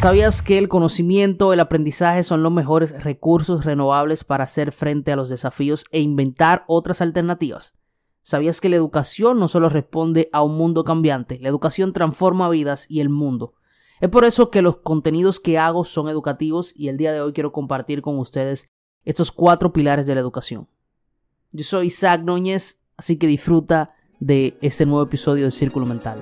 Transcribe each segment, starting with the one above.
¿Sabías que el conocimiento, el aprendizaje son los mejores recursos renovables para hacer frente a los desafíos e inventar otras alternativas? ¿Sabías que la educación no solo responde a un mundo cambiante, la educación transforma vidas y el mundo? Es por eso que los contenidos que hago son educativos y el día de hoy quiero compartir con ustedes estos cuatro pilares de la educación. Yo soy Isaac Núñez, así que disfruta de este nuevo episodio de Círculo Mental.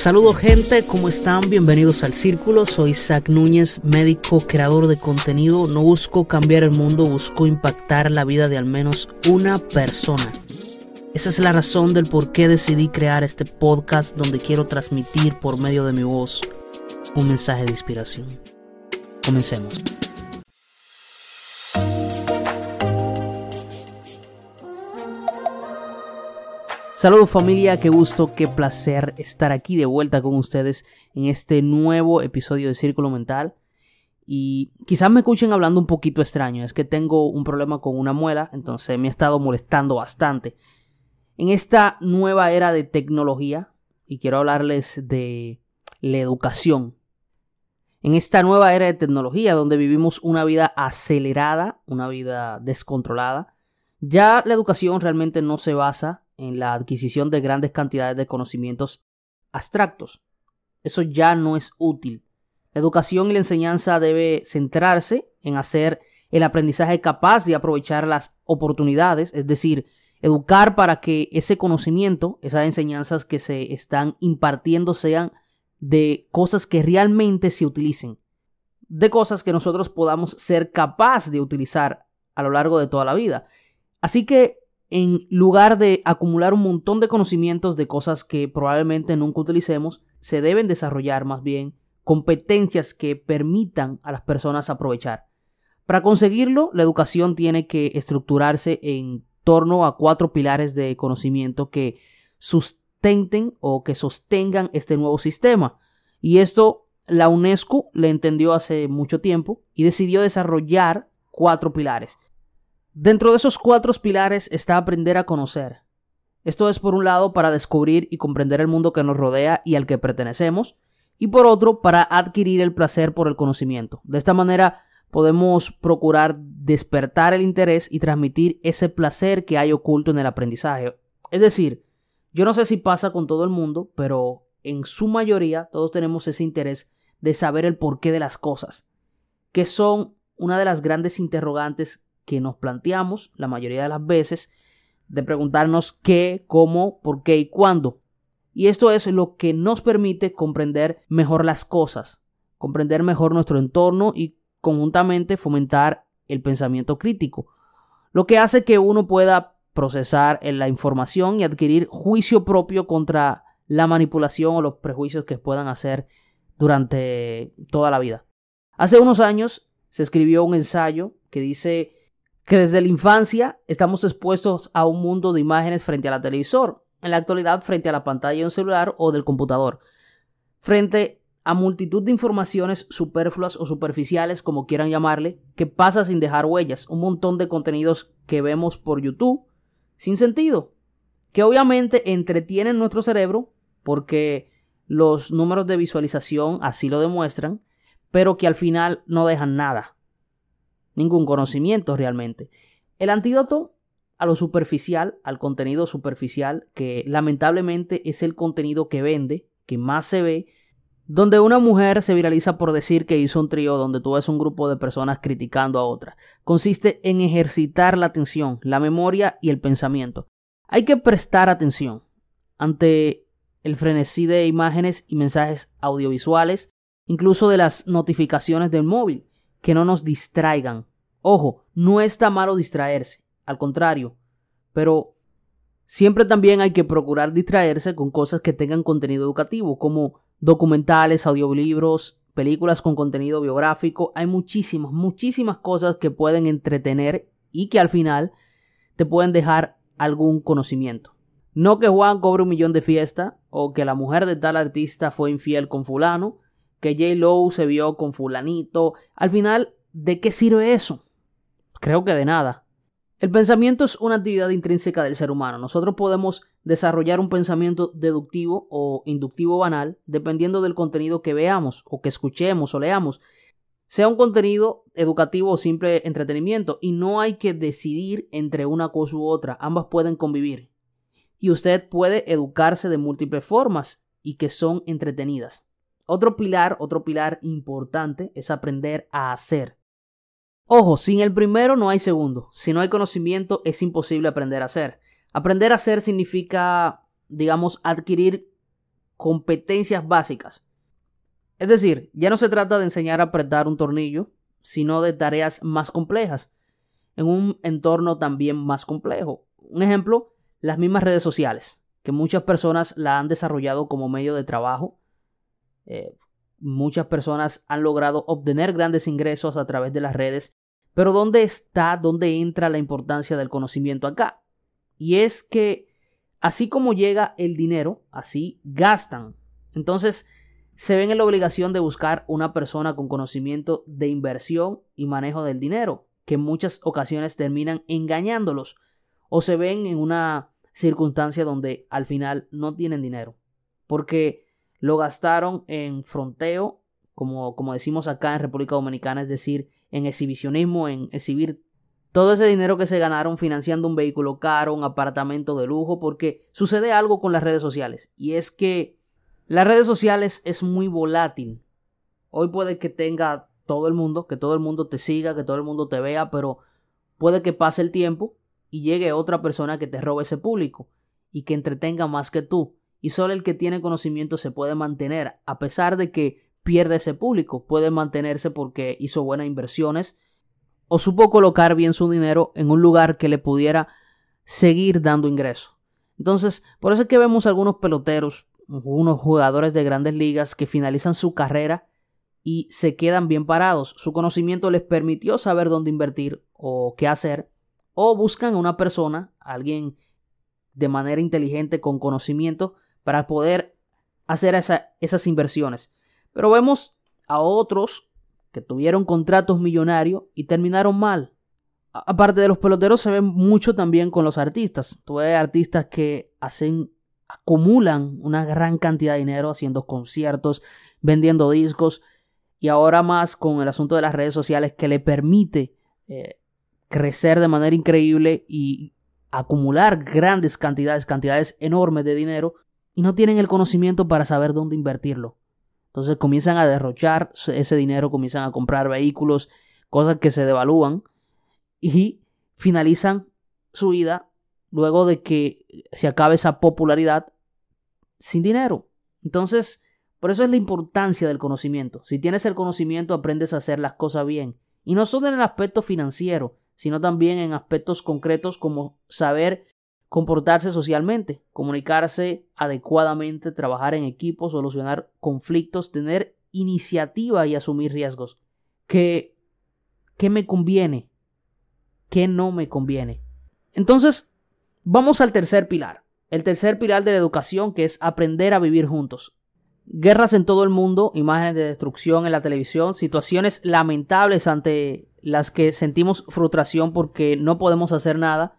Saludos gente, ¿cómo están? Bienvenidos al Círculo. Soy Isaac Núñez, médico, creador de contenido. No busco cambiar el mundo, busco impactar la vida de al menos una persona. Esa es la razón del por qué decidí crear este podcast donde quiero transmitir por medio de mi voz un mensaje de inspiración. Comencemos. Saludos familia, qué gusto, qué placer estar aquí de vuelta con ustedes en este nuevo episodio de Círculo Mental. Y quizás me escuchen hablando un poquito extraño, es que tengo un problema con una muela, entonces me ha estado molestando bastante. En esta nueva era de tecnología, y quiero hablarles de la educación. En esta nueva era de tecnología donde vivimos una vida acelerada, una vida descontrolada, ya la educación realmente no se basa en la adquisición de grandes cantidades de conocimientos abstractos. Eso ya no es útil. La educación y la enseñanza debe centrarse en hacer el aprendizaje capaz de aprovechar las oportunidades, es decir, educar para que ese conocimiento, esas enseñanzas que se están impartiendo sean de cosas que realmente se utilicen, de cosas que nosotros podamos ser capaz de utilizar a lo largo de toda la vida. Así que en lugar de acumular un montón de conocimientos de cosas que probablemente nunca utilicemos, se deben desarrollar más bien competencias que permitan a las personas aprovechar. Para conseguirlo, la educación tiene que estructurarse en torno a cuatro pilares de conocimiento que sustenten o que sostengan este nuevo sistema. Y esto la UNESCO le entendió hace mucho tiempo y decidió desarrollar cuatro pilares. Dentro de esos cuatro pilares está aprender a conocer. Esto es por un lado para descubrir y comprender el mundo que nos rodea y al que pertenecemos, y por otro para adquirir el placer por el conocimiento. De esta manera podemos procurar despertar el interés y transmitir ese placer que hay oculto en el aprendizaje. Es decir, yo no sé si pasa con todo el mundo, pero en su mayoría todos tenemos ese interés de saber el porqué de las cosas, que son una de las grandes interrogantes que nos planteamos la mayoría de las veces de preguntarnos qué, cómo, por qué y cuándo. Y esto es lo que nos permite comprender mejor las cosas, comprender mejor nuestro entorno y conjuntamente fomentar el pensamiento crítico, lo que hace que uno pueda procesar la información y adquirir juicio propio contra la manipulación o los prejuicios que puedan hacer durante toda la vida. Hace unos años se escribió un ensayo que dice que desde la infancia estamos expuestos a un mundo de imágenes frente a la televisor, en la actualidad frente a la pantalla de un celular o del computador, frente a multitud de informaciones superfluas o superficiales, como quieran llamarle, que pasa sin dejar huellas, un montón de contenidos que vemos por YouTube sin sentido, que obviamente entretienen nuestro cerebro porque los números de visualización así lo demuestran, pero que al final no dejan nada ningún conocimiento realmente. El antídoto a lo superficial, al contenido superficial, que lamentablemente es el contenido que vende, que más se ve, donde una mujer se viraliza por decir que hizo un trío donde tú ves un grupo de personas criticando a otra, consiste en ejercitar la atención, la memoria y el pensamiento. Hay que prestar atención ante el frenesí de imágenes y mensajes audiovisuales, incluso de las notificaciones del móvil que no nos distraigan. Ojo, no está malo distraerse, al contrario, pero siempre también hay que procurar distraerse con cosas que tengan contenido educativo, como documentales, audiolibros, películas con contenido biográfico. Hay muchísimas, muchísimas cosas que pueden entretener y que al final te pueden dejar algún conocimiento. No que Juan cobre un millón de fiesta o que la mujer de tal artista fue infiel con fulano, que J. Lowe se vio con fulanito. Al final, ¿de qué sirve eso? Creo que de nada. El pensamiento es una actividad intrínseca del ser humano. Nosotros podemos desarrollar un pensamiento deductivo o inductivo banal dependiendo del contenido que veamos o que escuchemos o leamos, sea un contenido educativo o simple entretenimiento, y no hay que decidir entre una cosa u otra, ambas pueden convivir. Y usted puede educarse de múltiples formas y que son entretenidas. Otro pilar, otro pilar importante es aprender a hacer. Ojo, sin el primero no hay segundo. Si no hay conocimiento es imposible aprender a hacer. Aprender a hacer significa, digamos, adquirir competencias básicas. Es decir, ya no se trata de enseñar a apretar un tornillo, sino de tareas más complejas, en un entorno también más complejo. Un ejemplo, las mismas redes sociales, que muchas personas la han desarrollado como medio de trabajo. Eh, muchas personas han logrado obtener grandes ingresos a través de las redes pero ¿dónde está, dónde entra la importancia del conocimiento acá? Y es que así como llega el dinero, así gastan. Entonces, se ven en la obligación de buscar una persona con conocimiento de inversión y manejo del dinero, que en muchas ocasiones terminan engañándolos o se ven en una circunstancia donde al final no tienen dinero, porque lo gastaron en fronteo, como, como decimos acá en República Dominicana, es decir, en exhibicionismo, en exhibir todo ese dinero que se ganaron financiando un vehículo caro, un apartamento de lujo, porque sucede algo con las redes sociales y es que las redes sociales es muy volátil. Hoy puede que tenga todo el mundo, que todo el mundo te siga, que todo el mundo te vea, pero puede que pase el tiempo y llegue otra persona que te robe ese público y que entretenga más que tú. Y solo el que tiene conocimiento se puede mantener, a pesar de que pierde ese público. Puede mantenerse porque hizo buenas inversiones o supo colocar bien su dinero en un lugar que le pudiera seguir dando ingreso. Entonces, por eso es que vemos algunos peloteros, unos jugadores de grandes ligas que finalizan su carrera y se quedan bien parados. Su conocimiento les permitió saber dónde invertir o qué hacer, o buscan a una persona, alguien de manera inteligente con conocimiento, para poder hacer esas inversiones. Pero vemos a otros que tuvieron contratos millonarios y terminaron mal. Aparte de los peloteros, se ve mucho también con los artistas. Tú ves artistas que hacen, acumulan una gran cantidad de dinero haciendo conciertos, vendiendo discos y ahora más con el asunto de las redes sociales que le permite eh, crecer de manera increíble y acumular grandes cantidades, cantidades enormes de dinero y no tienen el conocimiento para saber dónde invertirlo. Entonces comienzan a derrochar ese dinero, comienzan a comprar vehículos, cosas que se devalúan y finalizan su vida luego de que se acabe esa popularidad sin dinero. Entonces, por eso es la importancia del conocimiento. Si tienes el conocimiento, aprendes a hacer las cosas bien. Y no solo en el aspecto financiero, sino también en aspectos concretos como saber comportarse socialmente, comunicarse adecuadamente, trabajar en equipo, solucionar conflictos, tener iniciativa y asumir riesgos. ¿Qué, qué me conviene? ¿Qué no me conviene? Entonces, vamos al tercer pilar. El tercer pilar de la educación que es aprender a vivir juntos. Guerras en todo el mundo, imágenes de destrucción en la televisión, situaciones lamentables ante las que sentimos frustración porque no podemos hacer nada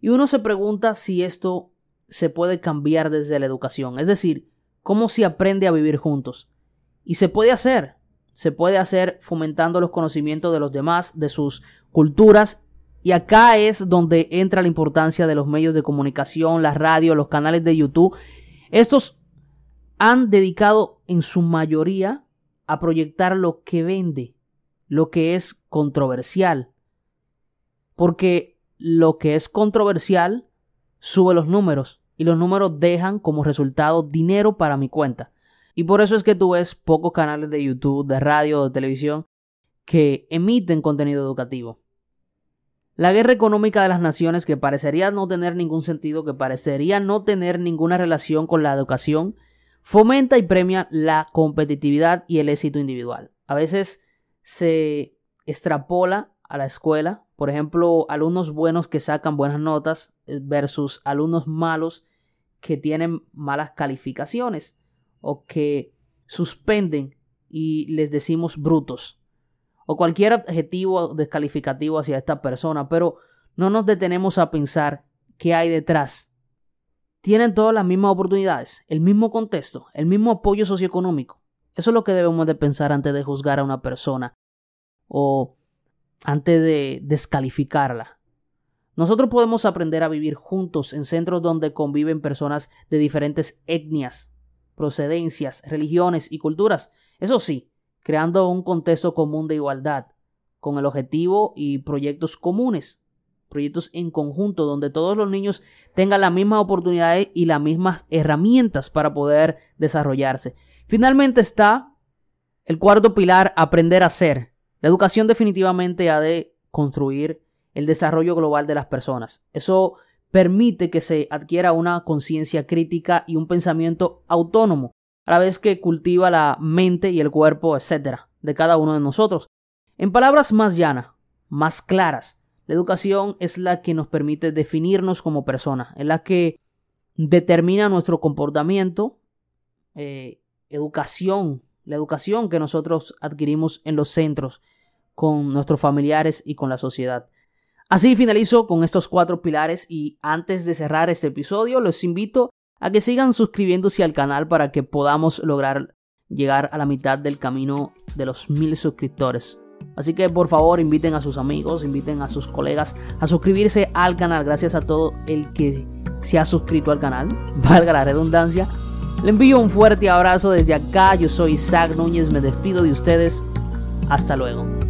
y uno se pregunta si esto se puede cambiar desde la educación, es decir, cómo se aprende a vivir juntos. Y se puede hacer, se puede hacer fomentando los conocimientos de los demás, de sus culturas, y acá es donde entra la importancia de los medios de comunicación, la radio, los canales de YouTube. Estos han dedicado en su mayoría a proyectar lo que vende, lo que es controversial. Porque lo que es controversial sube los números y los números dejan como resultado dinero para mi cuenta. Y por eso es que tú ves pocos canales de YouTube, de radio, de televisión que emiten contenido educativo. La guerra económica de las naciones que parecería no tener ningún sentido, que parecería no tener ninguna relación con la educación, fomenta y premia la competitividad y el éxito individual. A veces se extrapola a la escuela por ejemplo, alumnos buenos que sacan buenas notas eh, versus alumnos malos que tienen malas calificaciones o que suspenden y les decimos brutos o cualquier adjetivo descalificativo hacia esta persona, pero no nos detenemos a pensar qué hay detrás. Tienen todas las mismas oportunidades, el mismo contexto, el mismo apoyo socioeconómico. Eso es lo que debemos de pensar antes de juzgar a una persona o antes de descalificarla. Nosotros podemos aprender a vivir juntos en centros donde conviven personas de diferentes etnias, procedencias, religiones y culturas. Eso sí, creando un contexto común de igualdad, con el objetivo y proyectos comunes, proyectos en conjunto donde todos los niños tengan las mismas oportunidades y las mismas herramientas para poder desarrollarse. Finalmente está el cuarto pilar, aprender a ser. La educación definitivamente ha de construir el desarrollo global de las personas. Eso permite que se adquiera una conciencia crítica y un pensamiento autónomo, a la vez que cultiva la mente y el cuerpo, etcétera, de cada uno de nosotros. En palabras más llanas, más claras, la educación es la que nos permite definirnos como personas, es la que determina nuestro comportamiento, eh, educación, la educación que nosotros adquirimos en los centros con nuestros familiares y con la sociedad. Así finalizo con estos cuatro pilares y antes de cerrar este episodio los invito a que sigan suscribiéndose al canal para que podamos lograr llegar a la mitad del camino de los mil suscriptores. Así que por favor inviten a sus amigos, inviten a sus colegas a suscribirse al canal. Gracias a todo el que se ha suscrito al canal, valga la redundancia. Le envío un fuerte abrazo desde acá. Yo soy Isaac Núñez, me despido de ustedes. Hasta luego.